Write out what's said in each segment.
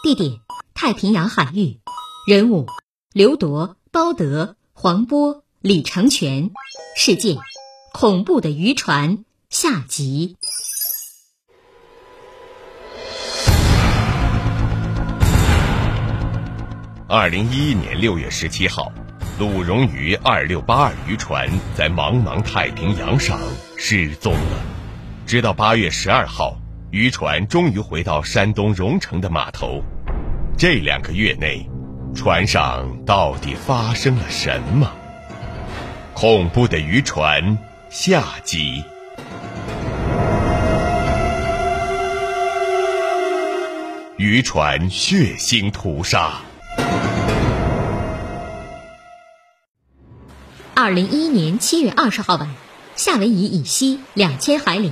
地点：太平洋海域，人物：刘铎、包德、黄波。李成全，事件：恐怖的渔船下集。二零一一年六月十七号，鲁荣渔二六八二渔船在茫茫太平洋上失踪了。直到八月十二号，渔船终于回到山东荣成的码头。这两个月内，船上到底发生了什么？恐怖的渔船下集。渔船血腥屠杀。二零一一年七月二十号晚，夏威夷以西两千海里。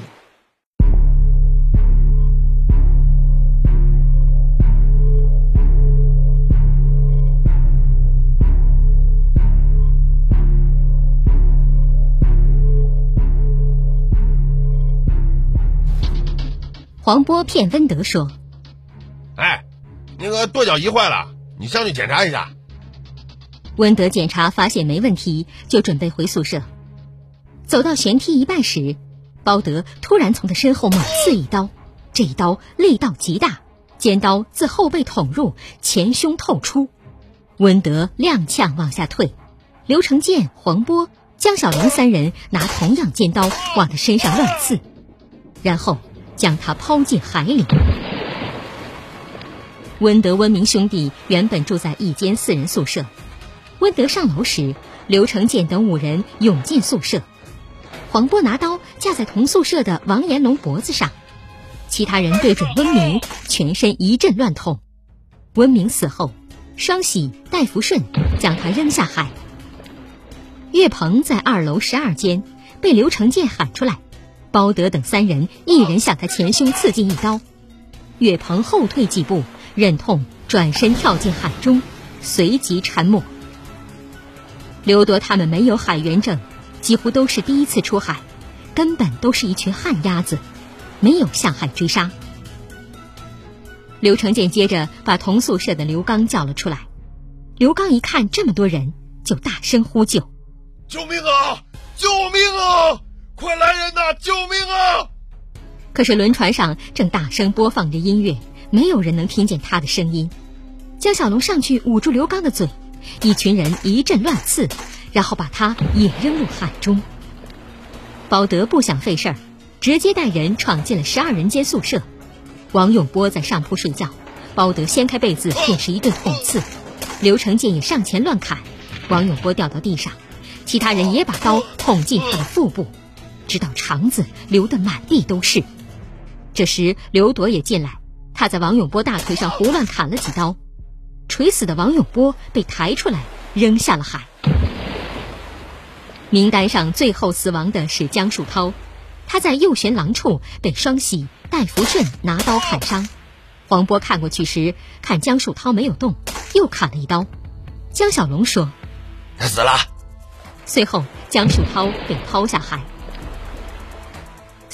黄波骗温德说：“哎，那个跺脚仪坏了，你上去检查一下。”温德检查发现没问题，就准备回宿舍。走到舷梯一半时，包德突然从他身后猛刺一刀，这一刀力道极大，尖刀自后背捅入，前胸透出。温德踉跄往下退，刘成建、黄波、江小龙三人拿同样尖刀往他身上乱刺，然后。将他抛进海里。温德、温明兄弟原本住在一间四人宿舍。温德上楼时，刘成建等五人涌进宿舍。黄波拿刀架在同宿舍的王延龙脖子上，其他人对准温明，全身一阵乱痛。温明死后，双喜、戴福顺将他扔下海。岳鹏在二楼十二间，被刘成建喊出来。包德等三人，一人向他前胸刺进一刀，岳鹏后退几步，忍痛转身跳进海中，随即沉没。刘铎他们没有海员证，几乎都是第一次出海，根本都是一群旱鸭子，没有向海追杀。刘成建接着把同宿舍的刘刚叫了出来，刘刚一看这么多人，就大声呼救：“救命啊！救命啊！”快来人呐！救命啊！可是轮船上正大声播放着音乐，没有人能听见他的声音。江小龙上去捂住刘刚的嘴，一群人一阵乱刺，然后把他也扔入海中。包德不想费事儿，直接带人闯进了十二人间宿舍。王永波在上铺睡觉，包德掀开被子便是一顿捅刺。刘成建也上前乱砍，王永波掉到地上，其他人也把刀捅进他的腹部。直到肠子流得满地都是。这时刘铎也进来，他在王永波大腿上胡乱砍了几刀，垂死的王永波被抬出来扔下了海。名单上最后死亡的是江树涛，他在右旋廊处被双喜、戴福顺拿刀砍伤。黄波看过去时，看江树涛没有动，又砍了一刀。江小龙说：“他死了。”随后江树涛被抛下海。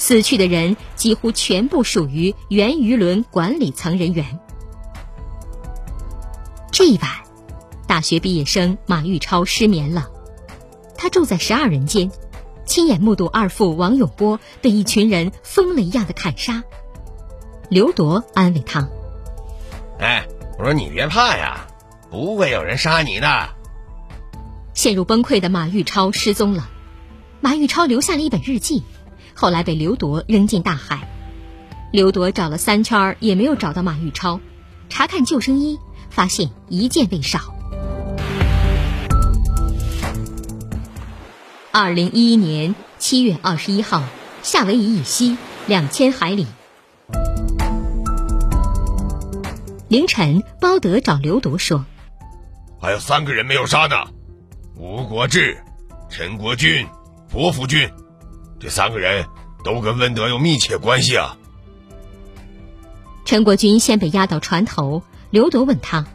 死去的人几乎全部属于原鱼轮管理层人员。这一晚，大学毕业生马玉超失眠了。他住在十二人间，亲眼目睹二父王永波被一群人疯了一样的砍杀。刘铎安慰他：“哎，我说你别怕呀，不会有人杀你的。陷入崩溃的马玉超失踪了。马玉超留下了一本日记，后来被刘铎扔进大海。刘铎找了三圈也没有找到马玉超，查看救生衣，发现一件未少。二零一一年七月二十一号，夏威夷以西两千海里。凌晨，包德找刘铎说：“还有三个人没有杀呢，吴国志、陈国军、伯福军，这三个人都跟温德有密切关系啊。”陈国军先被押到船头，刘铎问他：“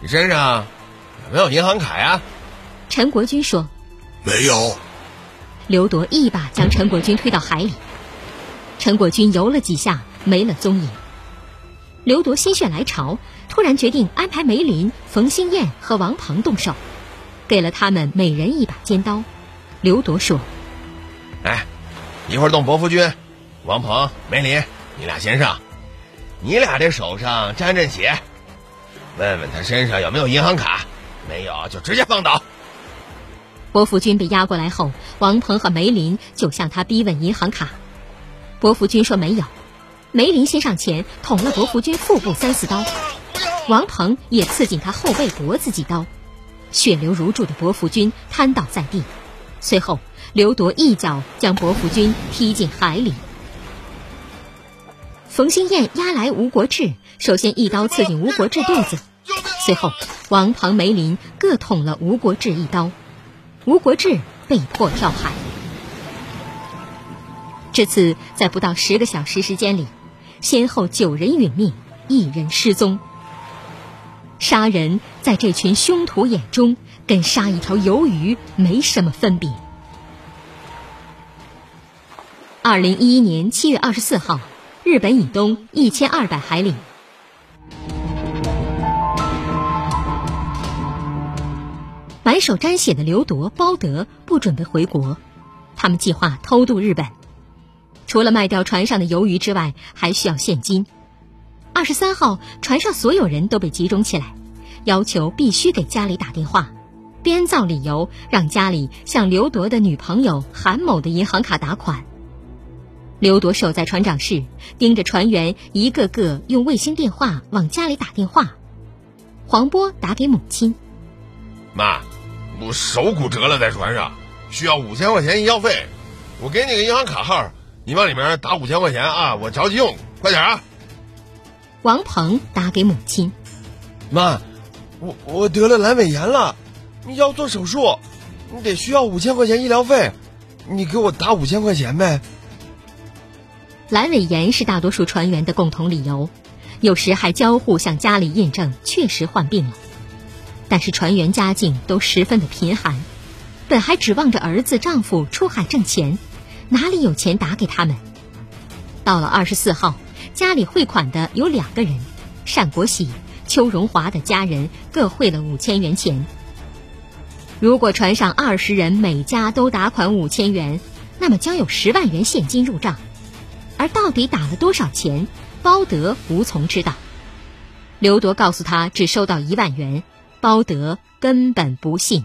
你身上有没有银行卡呀？”陈国军说：“没有。”刘铎一把将陈国军推到海里，陈国军游了几下，没了踪影。刘铎心血来潮，突然决定安排梅林、冯兴燕和王鹏动手，给了他们每人一把尖刀。刘铎说：“哎，一会儿动伯福军、王鹏、梅林，你俩先上。你俩这手上沾沾血，问问他身上有没有银行卡，没有就直接放倒。”伯福军被押过来后，王鹏和梅林就向他逼问银行卡。伯福军说没有。梅林先上前捅了伯福军腹部三四刀，王鹏也刺进他后背脖子几刀，血流如注的伯福军瘫倒在地。随后，刘铎一脚将伯福军踢进海里。冯兴燕押来吴国志，首先一刀刺进吴国志肚子，随后王庞、梅林各捅了吴国志一刀，吴国志被迫跳海。这次，在不到十个小时时间里。先后九人殒命，一人失踪。杀人在这群凶徒眼中，跟杀一条鱿鱼没什么分别。二零一一年七月二十四号，日本以东一千二百海里，满手沾血的刘铎、包德不准备回国，他们计划偷渡日本。除了卖掉船上的鱿鱼之外，还需要现金。二十三号，船上所有人都被集中起来，要求必须给家里打电话，编造理由让家里向刘铎的女朋友韩某的银行卡打款。刘铎守在船长室，盯着船员一个个用卫星电话往家里打电话。黄波打给母亲：“妈，我手骨折了，在船上，需要五千块钱医药费，我给你个银行卡号。”你往里面打五千块钱啊！我着急用，快点啊！王鹏打给母亲：“妈，我我得了阑尾炎了，你要做手术，你得需要五千块钱医疗费，你给我打五千块钱呗。”阑尾炎是大多数船员的共同理由，有时还交互向家里印证确实患病了。但是船员家境都十分的贫寒，本还指望着儿子、丈夫出海挣钱。哪里有钱打给他们？到了二十四号，家里汇款的有两个人，单国喜、邱荣华的家人各汇了五千元钱。如果船上二十人每家都打款五千元，那么将有十万元现金入账。而到底打了多少钱，包德无从知道。刘铎告诉他只收到一万元，包德根本不信。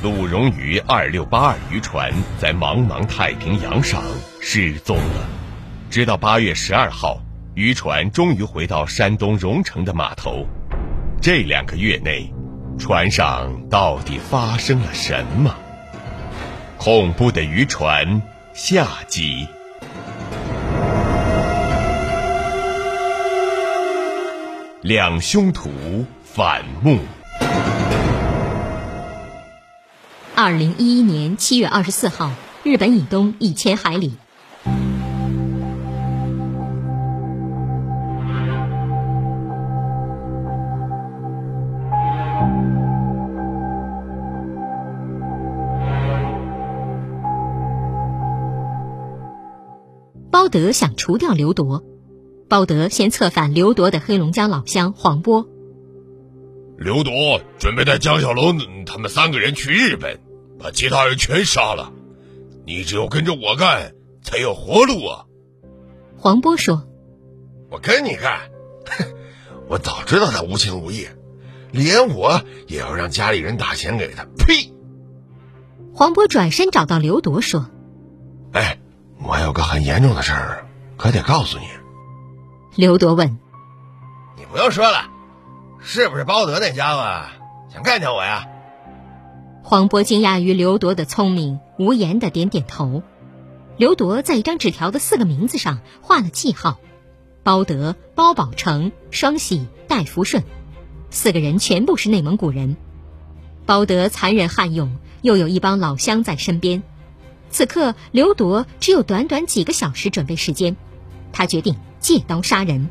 鲁荣鱼二六八二渔船在茫茫太平洋上失踪了，直到八月十二号，渔船终于回到山东荣成的码头。这两个月内，船上到底发生了什么？恐怖的渔船下集。两兄徒反目。二零一一年七月二十四号，日本以东一千海里。包德想除掉刘铎，包德先策反刘铎的黑龙江老乡黄波。刘铎准备带江小龙他们三个人去日本，把其他人全杀了。你只有跟着我干，才有活路啊！黄波说：“我跟你干，我早知道他无情无义，连我也要让家里人打钱给他。”呸！黄波转身找到刘铎说：“哎。”我有个很严重的事儿，可得告诉你。刘铎问：“你不用说了，是不是包德那家伙想干掉我呀？”黄渤惊讶于刘铎的聪明，无言的点点头。刘铎在一张纸条的四个名字上画了记号：包德、包宝成、双喜、戴福顺，四个人全部是内蒙古人。包德残忍悍勇，又有一帮老乡在身边。此刻，刘铎只有短短几个小时准备时间，他决定借刀杀人。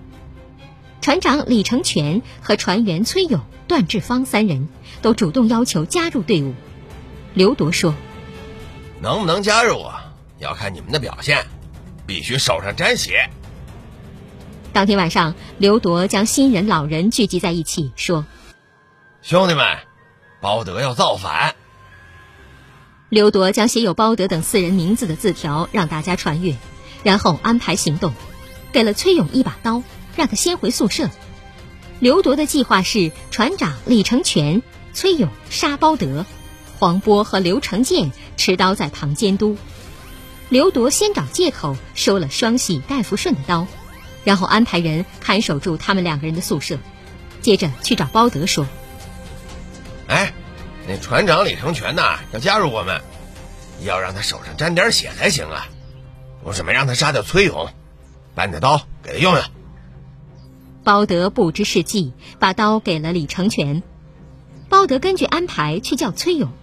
船长李成全和船员崔勇、段志芳三人都主动要求加入队伍。刘铎说：“能不能加入啊？要看你们的表现，必须手上沾血。”当天晚上，刘铎将新人、老人聚集在一起，说：“兄弟们，包德要造反。”刘铎将写有包德等四人名字的字条让大家传阅，然后安排行动，给了崔勇一把刀，让他先回宿舍。刘铎的计划是船长李成全、崔勇杀包德，黄波和刘成建持刀在旁监督。刘铎先找借口收了双喜、戴福顺的刀，然后安排人看守住他们两个人的宿舍，接着去找包德说：“哎。”那船长李成全呐，要加入我们，要让他手上沾点血才行啊！我准备让他杀掉崔勇，把你的刀给他用用。包德不知是计，把刀给了李成全。包德根据安排去叫崔勇，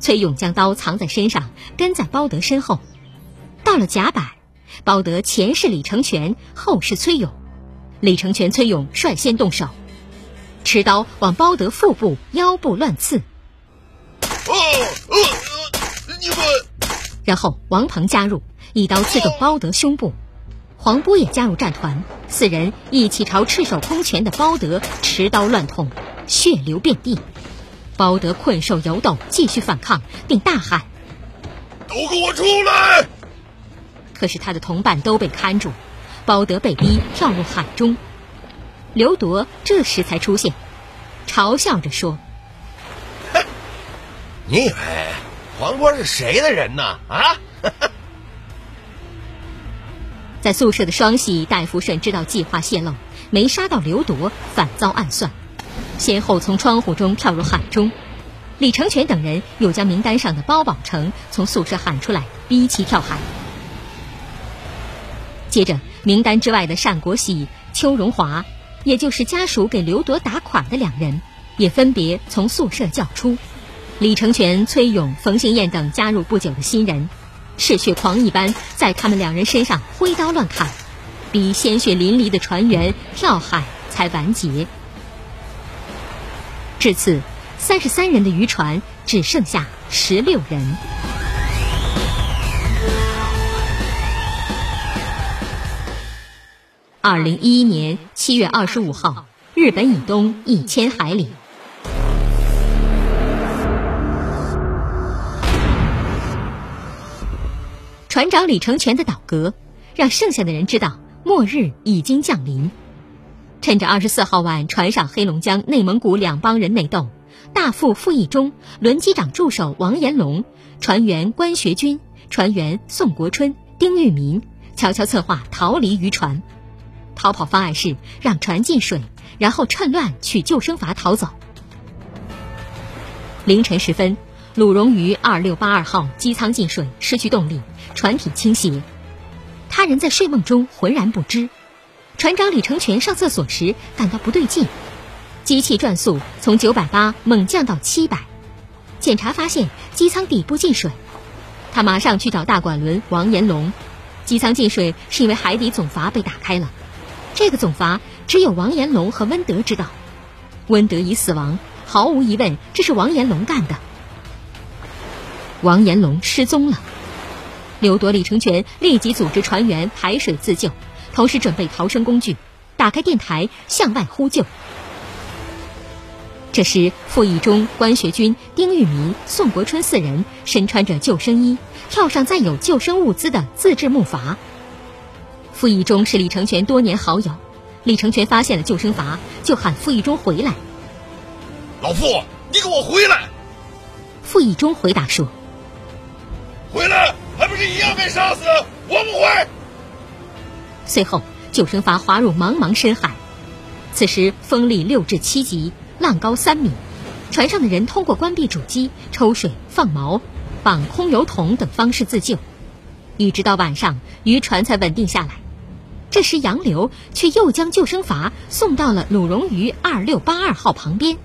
崔勇将刀藏在身上，跟在包德身后。到了甲板，包德前是李成全，后是崔勇。李成全、崔勇率先动手，持刀往包德腹部、腰部乱刺。哦哦，你们！然后王鹏加入，一刀刺中包德胸部。黄波也加入战团，四人一起朝赤手空拳的包德持刀乱捅，血流遍地。包德困兽犹斗，继续反抗，并大喊：“都给我出来！”可是他的同伴都被看住，包德被逼跳入海中。刘铎这时才出现，嘲笑着说。你以为黄波是谁的人呢？啊！在宿舍的双喜、戴福顺知道计划泄露，没杀到刘铎，反遭暗算，先后从窗户中跳入海中。李成全等人又将名单上的包宝成从宿舍喊出来，逼其跳海。接着，名单之外的单国喜、邱荣华，也就是家属给刘铎打款的两人，也分别从宿舍叫出。李成全、崔勇、冯兴燕等加入不久的新人，嗜血狂一般在他们两人身上挥刀乱砍，逼鲜血淋漓的船员跳海才完结。至此，三十三人的渔船只剩下十六人。二零一一年七月二十五号，日本以东一千海里。船长李成全的倒戈，让剩下的人知道末日已经降临。趁着二十四号晚船上黑龙江、内蒙古两帮人内斗，大副傅义忠、轮机长助手王延龙、船员关学军、船员宋国春、丁玉民悄悄策划逃离渔船。逃跑方案是让船进水，然后趁乱取救生筏逃走。凌晨时分。鲁荣鱼二六八二号机舱进水，失去动力，船体倾斜。他人在睡梦中浑然不知。船长李成全上厕所时感到不对劲，机器转速从九百八猛降到七百，检查发现机舱底部进水，他马上去找大管轮王延龙。机舱进水是因为海底总阀被打开了，这个总阀只有王延龙和温德知道。温德已死亡，毫无疑问这是王延龙干的。王延龙失踪了，刘铎、李成全立即组织船员排水自救，同时准备逃生工具，打开电台向外呼救。这时，傅义忠、关学军、丁玉民、宋国春四人身穿着救生衣。跳上载有救生物资的自制木筏。傅义忠是李成全多年好友，李成全发现了救生筏，就喊傅义忠回来。老傅，你给我回来！傅义忠回答说：“回来，还不是一样被杀死？我不会。”随后，救生筏滑入茫茫深海。此时风力六至七级，浪高三米，船上的人通过关闭主机、抽水、放锚。绑空油桶等方式自救，一直到晚上渔船才稳定下来。这时洋流却又将救生筏送到了鲁荣鱼二六八二号旁边。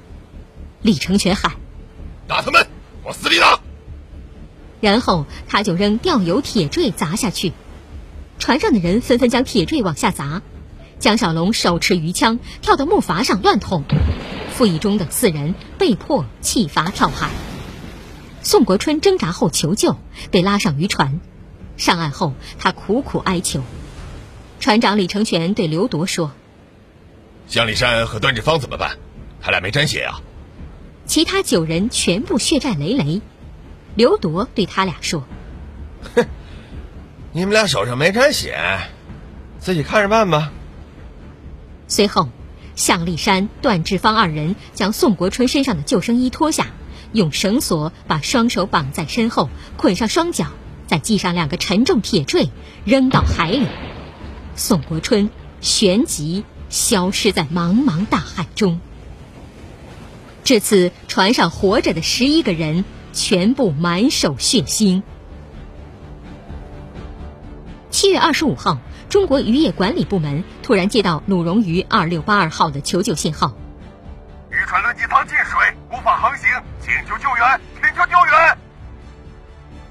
李成全喊：“打他们，往死里打！”然后他就扔吊油铁坠砸下去，船上的人纷纷将铁坠往下砸。江小龙手持鱼枪跳到木筏上乱捅，傅义忠等四人被迫弃筏跳海。宋国春挣扎后求救，被拉上渔船。上岸后，他苦苦哀求。船长李成全对刘铎说：“向立山和段志芳怎么办？他俩没沾血啊。”其他九人全部血债累累。刘铎对他俩说：“哼，你们俩手上没沾血，自己看着办吧。”随后，向立山、段志芳二人将宋国春身上的救生衣脱下。用绳索把双手绑在身后，捆上双脚，再系上两个沉重铁坠，扔到海里。宋国春旋即消失在茫茫大海中。至此，船上活着的十一个人全部满手血腥。七月二十五号，中国渔业管理部门突然接到鲁荣渔二六八二号的求救信号。渔船轮机舱进水，无法航行，请求救援，请求救援。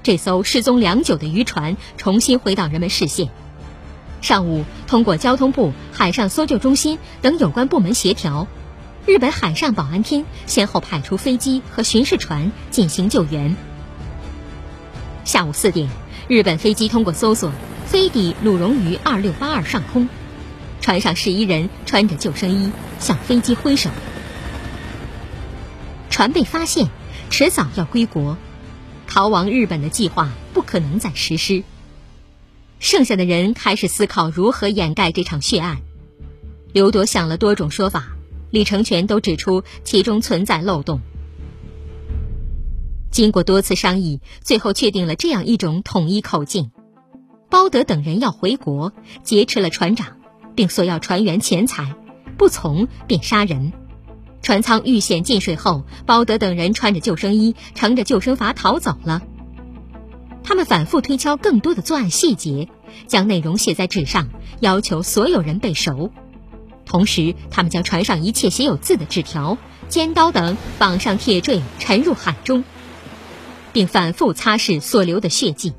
这艘失踪良久的渔船重新回到人们视线。上午，通过交通部、海上搜救中心等有关部门协调，日本海上保安厅先后派出飞机和巡视船进行救援。下午四点，日本飞机通过搜索飞抵鲁荣鱼二六八二上空，船上十一人穿着救生衣向飞机挥手。船被发现，迟早要归国，逃亡日本的计划不可能再实施。剩下的人开始思考如何掩盖这场血案。刘铎想了多种说法，李成全都指出其中存在漏洞。经过多次商议，最后确定了这样一种统一口径：包德等人要回国，劫持了船长，并索要船员钱财，不从便杀人。船舱遇险进水后，包德等人穿着救生衣，乘着救生筏逃走了。他们反复推敲更多的作案细节，将内容写在纸上，要求所有人背熟。同时，他们将船上一切写有字的纸条、尖刀等绑上铁坠，沉入海中，并反复擦拭所留的血迹。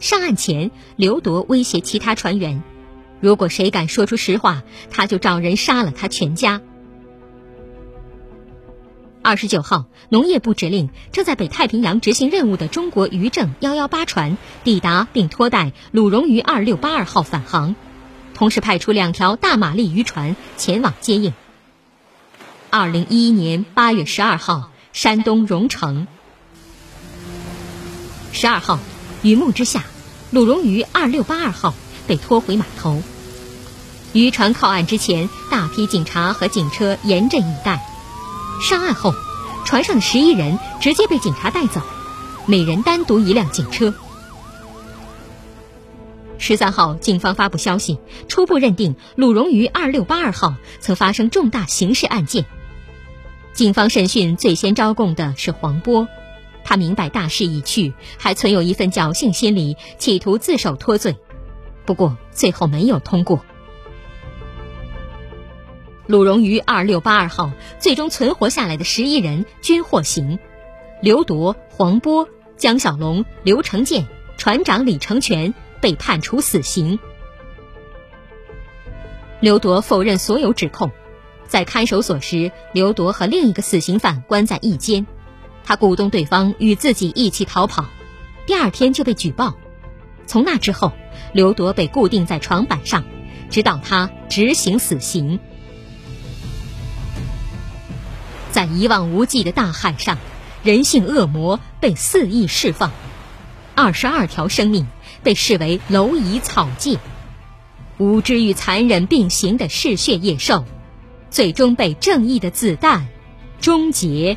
上岸前，刘铎威胁其他船员：如果谁敢说出实话，他就找人杀了他全家。二十九号，农业部指令正在北太平洋执行任务的中国渔政幺幺八船抵达并拖带鲁荣鱼二六八二号返航，同时派出两条大马力渔船前往接应。二零一一年八月十二号，山东荣成。十二号，雨幕之下，鲁荣鱼二六八二号被拖回码头。渔船靠岸之前，大批警察和警车严阵以待。上岸后，船上的十一人直接被警察带走，每人单独一辆警车。十三号，警方发布消息，初步认定鲁荣鱼二六八二号曾发生重大刑事案件。警方审讯最先招供的是黄波，他明白大势已去，还存有一份侥幸心理，企图自首脱罪，不过最后没有通过。鲁荣于二六八二号最终存活下来的十一人均获刑，刘铎、黄波、江小龙、刘成建、船长李成全被判处死刑。刘铎否认所有指控，在看守所时，刘铎和另一个死刑犯关在一间，他鼓动对方与自己一起逃跑，第二天就被举报。从那之后，刘铎被固定在床板上，直到他执行死刑。在一望无际的大海上，人性恶魔被肆意释放，二十二条生命被视为蝼蚁草芥，无知与残忍并行的嗜血野兽，最终被正义的子弹终结。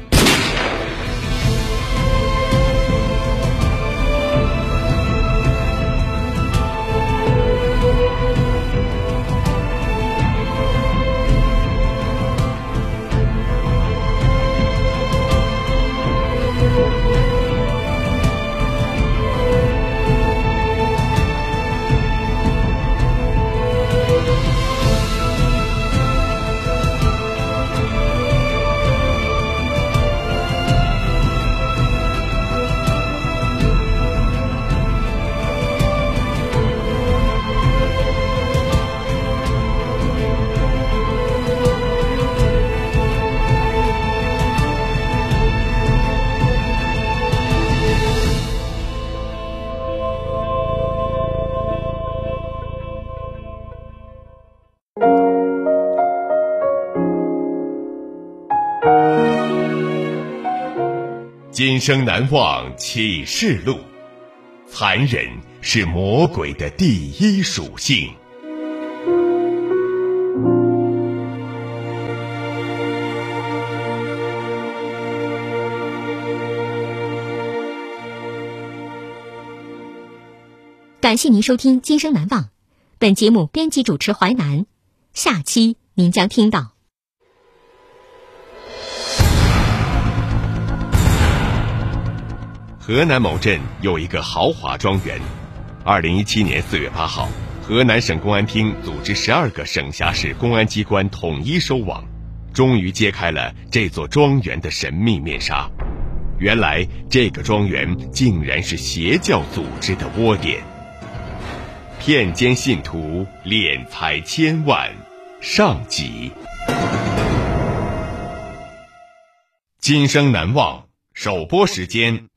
今生难忘启示录，残忍是魔鬼的第一属性。感谢您收听《今生难忘》，本节目编辑主持淮南，下期您将听到。河南某镇有一个豪华庄园。二零一七年四月八号，河南省公安厅组织十二个省辖市公安机关统一收网，终于揭开了这座庄园的神秘面纱。原来，这个庄园竟然是邪教组织的窝点，骗奸信徒，敛财千万。上集，今生难忘。首播时间。